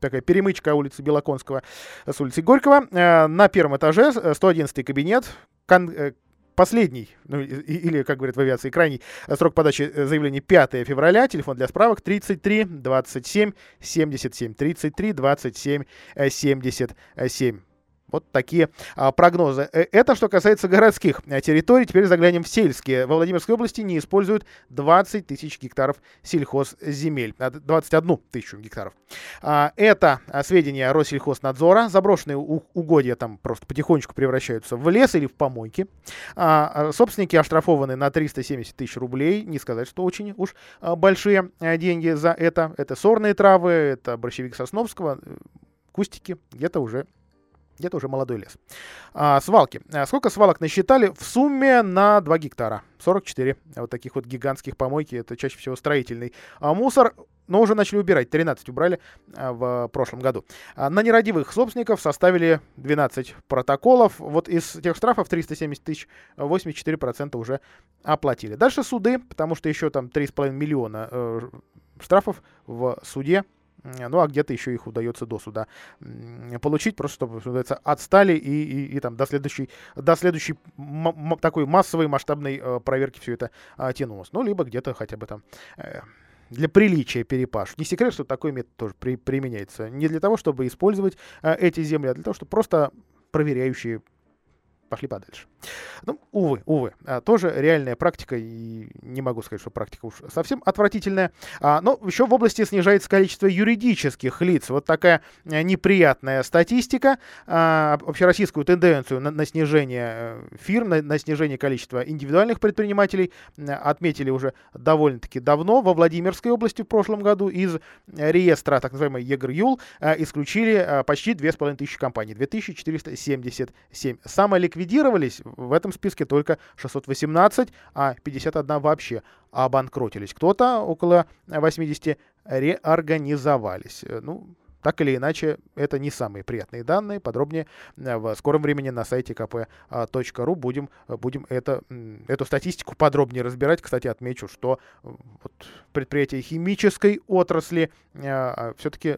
такая перемычка улицы Белоконского с улицы Горького. Э, на первом этаже 111 кабинет, кон, последний, ну, или, как говорят в авиации, крайний срок подачи э, заявлений 5 февраля. Телефон для справок 33 27 77. 33 27 77. Вот такие а, прогнозы. Э, это что касается городских э, территорий. Теперь заглянем в сельские. Во Владимирской области не используют 20 тысяч гектаров сельхозземель. 21 тысячу гектаров. А, это а, сведения Россельхознадзора. Заброшенные угодья там просто потихонечку превращаются в лес или в помойки. А, собственники оштрафованы на 370 тысяч рублей. Не сказать, что очень уж большие деньги за это. Это сорные травы, это борщевик Сосновского, э, кустики где-то уже где-то уже молодой лес. А, свалки. А, сколько свалок насчитали? В сумме на 2 гектара. 44 вот таких вот гигантских помойки. Это чаще всего строительный а мусор. Но уже начали убирать. 13 убрали а, в прошлом году. А, на нерадивых собственников составили 12 протоколов. Вот из тех штрафов 370 тысяч 84% уже оплатили. Дальше суды, потому что еще там 3,5 миллиона э, штрафов в суде ну а где-то еще их удается до суда получить, просто чтобы, что называется, отстали и, и, и там до следующей, до следующей такой массовой масштабной э, проверки все это э, тянулось. Ну, либо где-то хотя бы там э, для приличия перепаш. Не секрет, что такой метод тоже при, применяется. Не для того, чтобы использовать э, эти земли, а для того, чтобы просто проверяющие пошли подальше. Ну, увы, увы. А, тоже реальная практика, и не могу сказать, что практика уж совсем отвратительная. А, но еще в области снижается количество юридических лиц. Вот такая а, неприятная статистика. А, общероссийскую тенденцию на, на снижение э, фирм, на, на снижение количества индивидуальных предпринимателей отметили уже довольно-таки давно. Во Владимирской области в прошлом году из реестра так называемой ЕГРЮЛ исключили почти 2500 компаний. 2477. Самая ликвидировались в этом списке только 618, а 51 вообще обанкротились. Кто-то, около 80, реорганизовались. Ну, так или иначе, это не самые приятные данные. Подробнее э, в скором времени на сайте kp.ru будем, будем это, эту статистику подробнее разбирать. Кстати, отмечу, что э, вот предприятия химической отрасли э, все-таки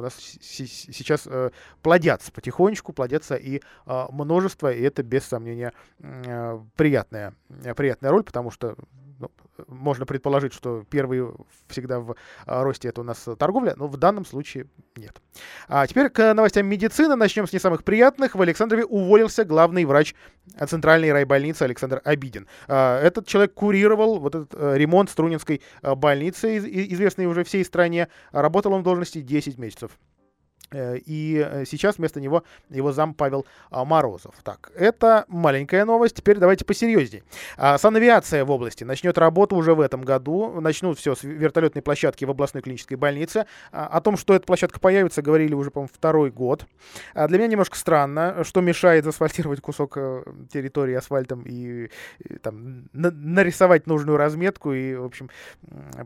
у нас сейчас э, плодятся потихонечку, плодятся и э, множество, и это без сомнения э, приятная, приятная роль, потому что ну, можно предположить, что первый всегда в а, росте это у нас торговля, но в данном случае нет. А теперь к новостям медицины. Начнем с не самых приятных. В Александрове уволился главный врач Центральной райбольницы Александр Обидин. А, этот человек курировал вот этот э, ремонт Струнинской э, больницы, известной уже всей стране. Работал он в должности 10 месяцев. Э, и э, сейчас вместо него его зам Павел а, Морозов. Так, это маленькая новость. Теперь давайте посерьезнее. А, санавиация в области начнет работу уже в этом году. Начнут все с вертолетной площадки в областной клинической больнице. А, о том, что эта площадка появится, говорили уже, по-моему, второй год. Для меня немножко странно, что мешает заасфальтировать кусок э, территории асфальтом и, там, нарисовать нужную разметку и, в общем,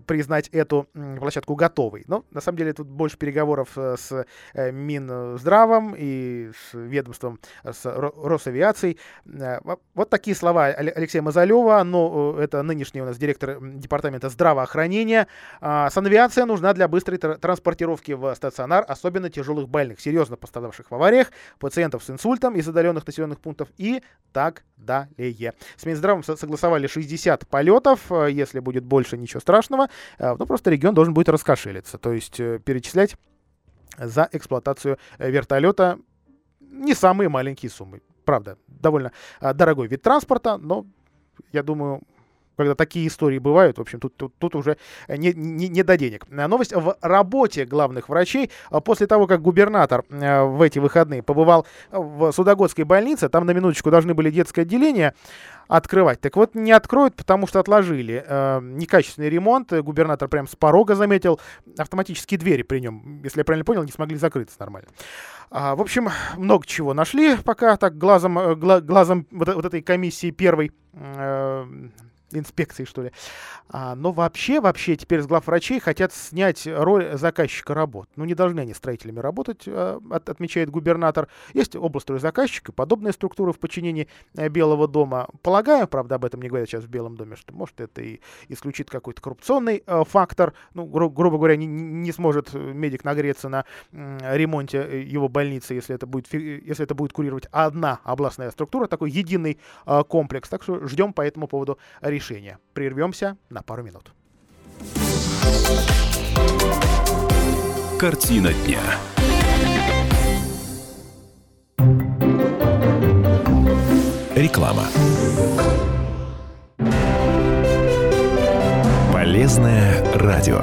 признать эту площадку готовой. Но, на самом деле, тут больше переговоров с Минздравом и с ведомством, с Росавиацией. Э, вот такие слова Алексея Мазалева, но э, это нынешний у нас директор департамента здравоохранения. А, санавиация нужна для быстрой транспортировки в стационар, особенно тяжелых больных, серьезно пострадавших в авариях, пациентов с инсультом из отдаленных населенных пунктов и так далее. С Минздравом согласовали 60 полетов, если будет больше, ничего страшного, ну просто регион должен будет раскошелиться, то есть перечислять за эксплуатацию э, вертолета не самые маленькие суммы. Правда, довольно а, дорогой вид транспорта, но я думаю, когда такие истории бывают, в общем, тут, тут, тут уже не, не, не до денег. Новость в работе главных врачей. После того, как губернатор э, в эти выходные побывал в Судогодской больнице, там на минуточку должны были детское отделение открывать. Так вот, не откроют, потому что отложили. Э, некачественный ремонт. Губернатор прям с порога заметил. Автоматические двери при нем, если я правильно понял, не смогли закрыться нормально. А, в общем, много чего нашли пока так глазом, э, гла, глазом вот, вот этой комиссии первой. Э, инспекции, что ли. А, но вообще, вообще теперь с главврачей хотят снять роль заказчика работ. Ну, не должны они строителями работать, а, от, отмечает губернатор. Есть область заказчика, подобные структуры в подчинении а, Белого дома. Полагаю, правда, об этом не говорят сейчас в Белом доме, что может это и исключит какой-то коррупционный а, фактор. Ну, гру- грубо говоря, не, не сможет медик нагреться на а, ремонте э, его больницы, если это будет, если это будет курировать одна областная структура, такой единый а, комплекс. Так что ждем по этому поводу решения. Прервемся на пару минут. Картина дня. Реклама. Полезное радио.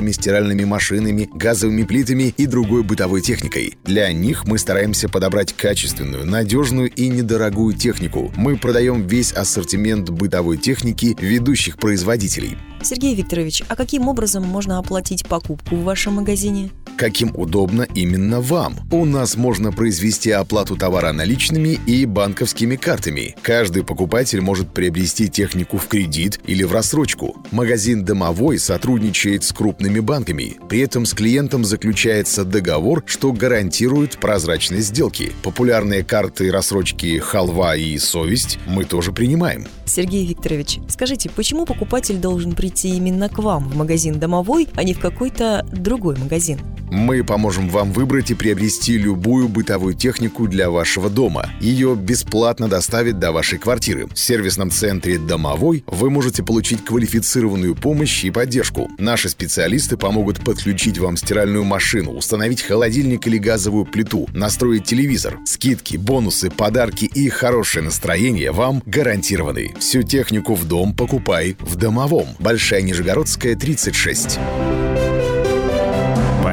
плитами, стиральными машинами, газовыми плитами и другой бытовой техникой. Для них мы стараемся подобрать качественную, надежную и недорогую технику. Мы продаем весь ассортимент бытовой техники ведущих производителей. Сергей Викторович, а каким образом можно оплатить покупку в вашем магазине? Каким удобно именно вам. У нас можно произвести оплату товара наличными и банковскими картами. Каждый покупатель может приобрести технику в кредит или в рассрочку. Магазин «Домовой» сотрудничает с крупными банками. При этом с клиентом заключается договор, что гарантирует прозрачность сделки. Популярные карты рассрочки «Халва» и «Совесть» мы тоже принимаем. Сергей Викторович, скажите, почему покупатель должен прийти именно к вам в магазин «Домовой», а не в какой-то другой магазин? Мы поможем вам выбрать и приобрести любую бытовую технику для вашего дома. Ее бесплатно доставят до вашей квартиры. В сервисном центре «Домовой» вы можете получить квалифицированную помощь и поддержку. Наши специалисты помогут подключить вам стиральную машину, установить холодильник или газовую плиту, настроить телевизор. Скидки, бонусы, подарки и хорошее настроение вам гарантированы. Всю технику в дом покупай в «Домовом». Большая Нижегородская, 36.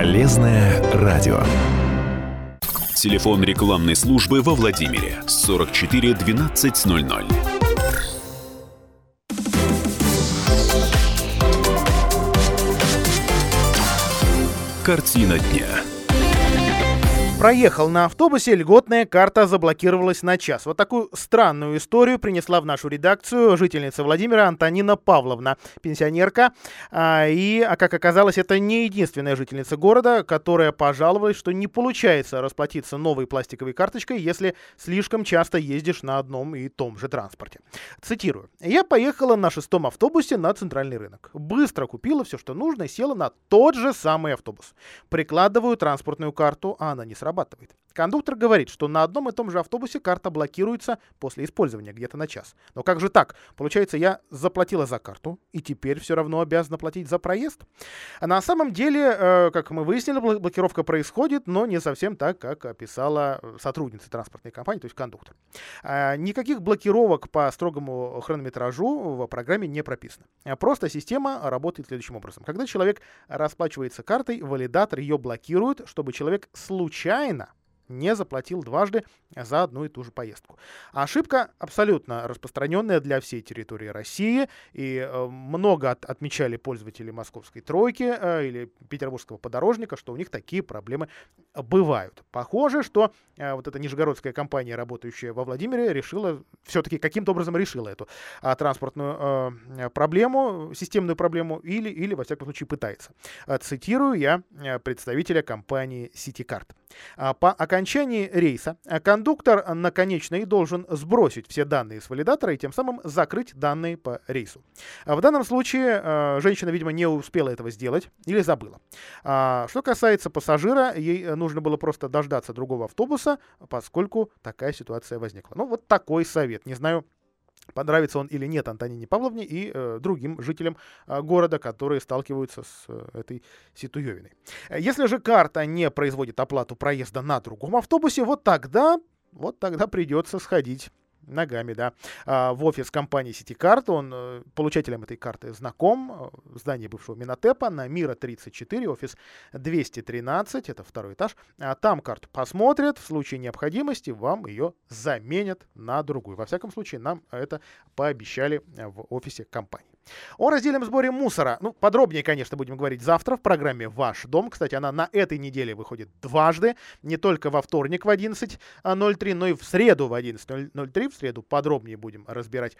Полезное радио. Телефон рекламной службы во Владимире 44 1200. Картина дня. Проехал на автобусе, льготная карта заблокировалась на час. Вот такую странную историю принесла в нашу редакцию жительница Владимира Антонина Павловна, пенсионерка. А, и, а как оказалось, это не единственная жительница города, которая пожаловалась, что не получается расплатиться новой пластиковой карточкой, если слишком часто ездишь на одном и том же транспорте. Цитирую. «Я поехала на шестом автобусе на центральный рынок. Быстро купила все, что нужно, и села на тот же самый автобус. Прикладываю транспортную карту, а она не срабатывает срабатывает. Кондуктор говорит, что на одном и том же автобусе карта блокируется после использования где-то на час. Но как же так? Получается, я заплатила за карту и теперь все равно обязана платить за проезд? А на самом деле, э, как мы выяснили, блокировка происходит, но не совсем так, как описала сотрудница транспортной компании, то есть кондуктор. А никаких блокировок по строгому хронометражу в программе не прописано. А просто система работает следующим образом. Когда человек расплачивается картой, валидатор ее блокирует, чтобы человек случайно не заплатил дважды за одну и ту же поездку. Ошибка абсолютно распространенная для всей территории России, и э, много от, отмечали пользователи московской тройки э, или петербургского подорожника, что у них такие проблемы бывают. Похоже, что э, вот эта нижегородская компания, работающая во Владимире, решила, все-таки каким-то образом решила эту э, транспортную э, проблему, системную проблему, или, или, во всяком случае, пытается. Цитирую я э, представителя компании CityCard. А, по окончании рейса кондуктор на конечной должен сбросить все данные с валидатора и тем самым закрыть данные по рейсу. А в данном случае а, женщина, видимо, не успела этого сделать или забыла. Что касается пассажира, ей нужно было просто дождаться другого автобуса, поскольку такая ситуация возникла. Ну, вот такой совет. Не знаю, понравится он или нет Антонине Павловне и э, другим жителям э, города, которые сталкиваются с э, этой ситуевиной. Если же карта не производит оплату проезда на другом автобусе, вот тогда, вот тогда придется сходить ногами, да, а, в офис компании CityCard. Он э, получателем этой карты знаком. Э, здание бывшего Минотепа на Мира 34, офис 213, это второй этаж. А там карту посмотрят, в случае необходимости вам ее заменят на другую. Во всяком случае, нам это пообещали в офисе компании. О раздельном сборе мусора. Ну, подробнее, конечно, будем говорить завтра в программе «Ваш дом». Кстати, она на этой неделе выходит дважды. Не только во вторник в 11.03, но и в среду в 11.03. В среду подробнее будем разбирать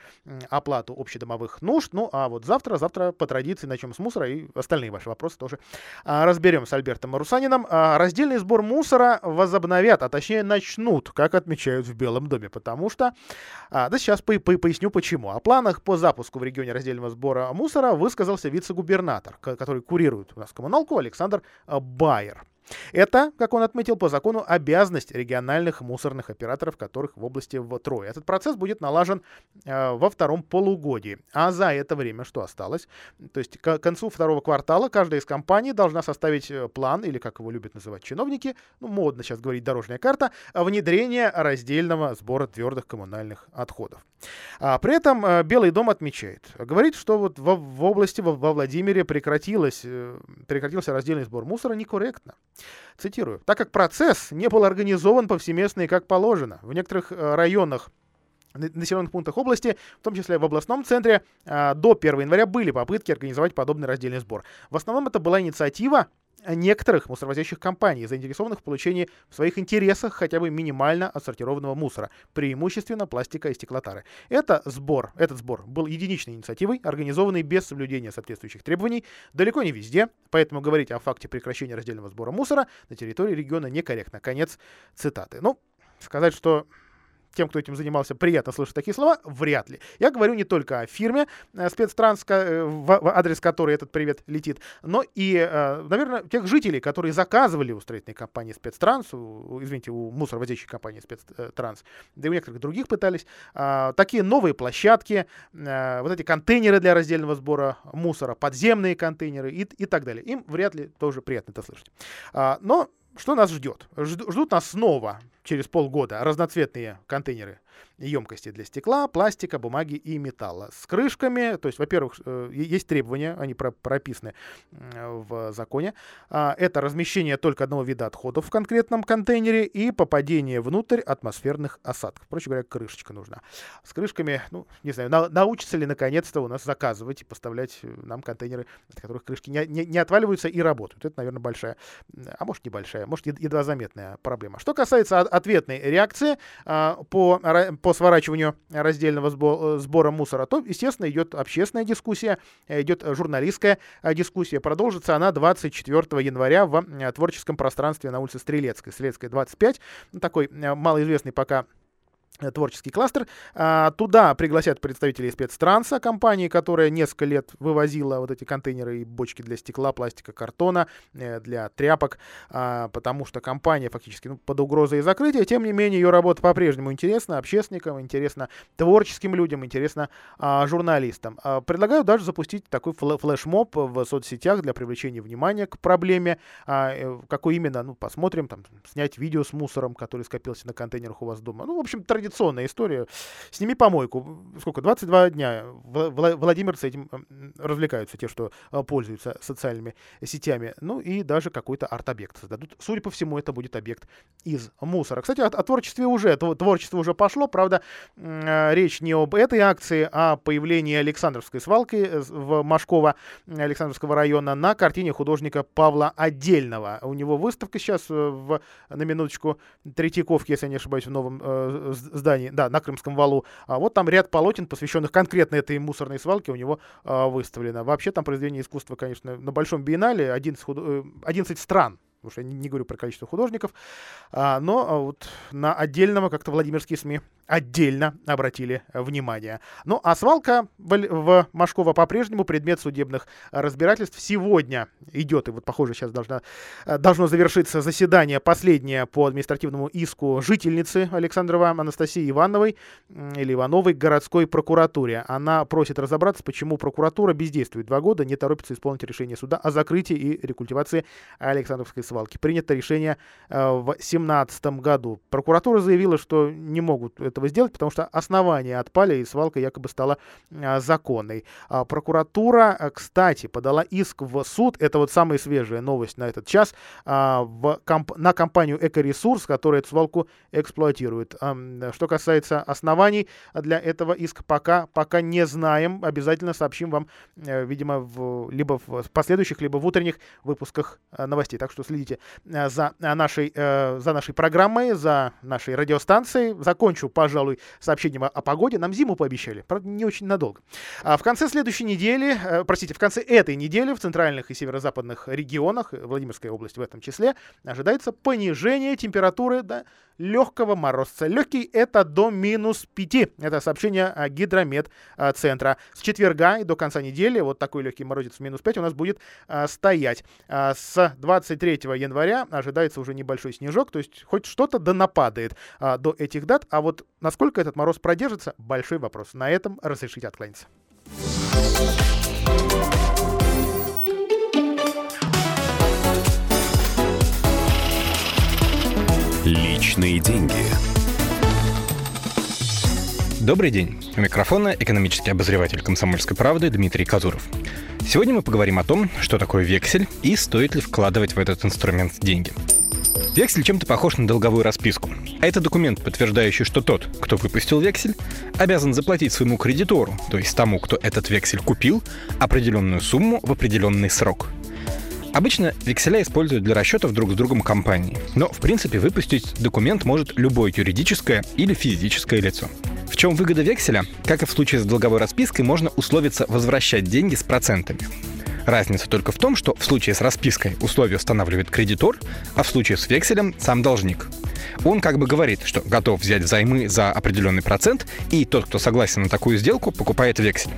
оплату общедомовых нужд. Ну, а вот завтра, завтра по традиции начнем с мусора и остальные ваши вопросы тоже а, разберем с Альбертом Марусанином. А, раздельный сбор мусора возобновят, а точнее начнут, как отмечают в Белом доме, потому что... А, да сейчас по по поясню почему. О планах по запуску в регионе раздельного сбора сбора мусора высказался вице-губернатор, который курирует у нас коммуналку, Александр э, Байер. Это, как он отметил, по закону обязанность региональных мусорных операторов, которых в области в трое. Этот процесс будет налажен э, во втором полугодии. А за это время что осталось? То есть к концу второго квартала каждая из компаний должна составить э, план, или как его любят называть чиновники, ну модно сейчас говорить дорожная карта, внедрения раздельного сбора твердых коммунальных отходов. А при этом э, Белый дом отмечает, говорит, что вот в, в области, во, во Владимире прекратилось, э, прекратился раздельный сбор мусора некорректно. Цитирую. Так как процесс не был организован повсеместно и как положено. В некоторых э, районах населенных пунктах области, в том числе в областном центре, э, до 1 января были попытки организовать подобный раздельный сбор. В основном это была инициатива некоторых мусоровозящих компаний, заинтересованных в получении в своих интересах хотя бы минимально отсортированного мусора, преимущественно пластика и стеклотары. Это сбор, этот сбор был единичной инициативой, организованной без соблюдения соответствующих требований, далеко не везде, поэтому говорить о факте прекращения раздельного сбора мусора на территории региона некорректно. Конец цитаты. Ну, сказать, что тем, кто этим занимался, приятно слышать такие слова? Вряд ли. Я говорю не только о фирме э, спецтранс, э, в адрес которой этот привет летит, но и, э, наверное, тех жителей, которые заказывали у строительной компании спецтранс, у, извините, у мусоровозящей компании спецтранс, да и у некоторых других пытались, а, такие новые площадки, вот эти контейнеры для раздельного сбора мусора, подземные контейнеры и, и так далее. Им вряд ли тоже приятно это слышать. А, но что нас ждет? Ждут нас снова через полгода разноцветные контейнеры емкости для стекла, пластика, бумаги и металла с крышками. То есть, во-первых, э, есть требования, они прописаны в законе. А, это размещение только одного вида отходов в конкретном контейнере и попадение внутрь атмосферных осадков. Проще говоря, крышечка нужна. С крышками, ну, не знаю, на, научатся ли наконец-то у нас заказывать и поставлять э, нам контейнеры, от которых крышки не, не, не отваливаются и работают. Это, наверное, большая, а может небольшая, может едва заметная проблема. Что касается ответной реакции а, по, по сворачиванию раздельного э, сбора мусора, то, естественно, идет общественная дискуссия, идет журналистская э, дискуссия. Продолжится она 24 января в творческом пространстве на улице Стрелецкой. Стрелецкая 25. Такой малоизвестный пока Э, творческий кластер. А, туда пригласят представителей спецтранса, компании, которая несколько лет вывозила вот эти контейнеры и бочки для стекла, пластика, картона, э, для тряпок, а, потому что компания фактически ну, под угрозой закрытия. Тем не менее, ее работа по-прежнему интересна общественникам, интересна творческим людям, интересна а, журналистам. Предлагаю даже запустить такой флешмоб в соцсетях для привлечения внимания к проблеме. Э, какой именно, ну, посмотрим, там, снять видео с мусором, который скопился на контейнерах у вас дома. Ну, в общем, традиционно традиционная история. Сними помойку. Сколько? 22 дня. Владимирцы этим развлекаются, те, что э, пользуются социальными сетями. Ну и даже какой-то арт-объект создадут. Судя по всему, это будет объект из мусора. Кстати, о, о творчестве уже, творчество уже пошло. Правда, э, речь не об этой акции, а о появлении Александровской свалки э, в Машково Александровского района на картине художника Павла Отдельного. У него выставка сейчас в, на минуточку Третьяковки, если я не ошибаюсь, в новом э, здании, да, на Крымском валу. А вот там ряд полотен, посвященных конкретно этой мусорной свалке, у него а, выставлено. Вообще там произведение искусства, конечно, на Большом биеннале 11, худ... 11 стран потому что я не говорю про количество художников, а, но а, вот на отдельного как-то Владимирские СМИ отдельно обратили внимание. Ну, а свалка в, в Машково по-прежнему предмет судебных разбирательств. Сегодня идет, и вот, похоже, сейчас должна, должно завершиться заседание последнее по административному иску жительницы Александрова Анастасии Ивановой или Ивановой городской прокуратуре. Она просит разобраться, почему прокуратура бездействует два года, не торопится исполнить решение суда о закрытии и рекультивации Александровской свалки. Принято решение э, в 2017 году. Прокуратура заявила, что не могут это этого сделать, потому что основания отпали, и свалка якобы стала а, законной. А, прокуратура, а, кстати, подала иск в суд, это вот самая свежая новость на этот час, а, в комп- на компанию «Экоресурс», которая эту свалку эксплуатирует. Что касается оснований для этого иска, пока, пока не знаем, обязательно сообщим вам, а, видимо, в, либо в последующих, либо в утренних выпусках а, новостей. Так что следите за, нашей, за нашей программой, за нашей радиостанцией. Закончу, пожалуйста, пожалуй, сообщением о, о погоде. Нам зиму пообещали, правда, не очень надолго. А в конце следующей недели, э, простите, в конце этой недели в центральных и северо-западных регионах, э, Владимирская область в этом числе, ожидается понижение температуры до легкого морозца. Легкий это до минус 5. Это сообщение гидромет-центра. С четверга и до конца недели вот такой легкий морозец в минус 5 у нас будет стоять. А, с 23 января ожидается уже небольшой снежок, то есть хоть что-то да нападает до этих дат. А вот насколько этот мороз продержится, большой вопрос. На этом разрешите откланяться. Личные деньги. Добрый день. У микрофона экономический обозреватель «Комсомольской правды» Дмитрий Казуров. Сегодня мы поговорим о том, что такое вексель и стоит ли вкладывать в этот инструмент деньги. Вексель чем-то похож на долговую расписку. А это документ, подтверждающий, что тот, кто выпустил вексель, обязан заплатить своему кредитору, то есть тому, кто этот вексель купил, определенную сумму в определенный срок. Обычно векселя используют для расчетов друг с другом компании, но в принципе выпустить документ может любое юридическое или физическое лицо. В чем выгода векселя? Как и в случае с долговой распиской, можно условиться возвращать деньги с процентами. Разница только в том, что в случае с распиской условия устанавливает кредитор, а в случае с векселем сам должник. Он как бы говорит, что готов взять взаймы за определенный процент, и тот, кто согласен на такую сделку, покупает вексель.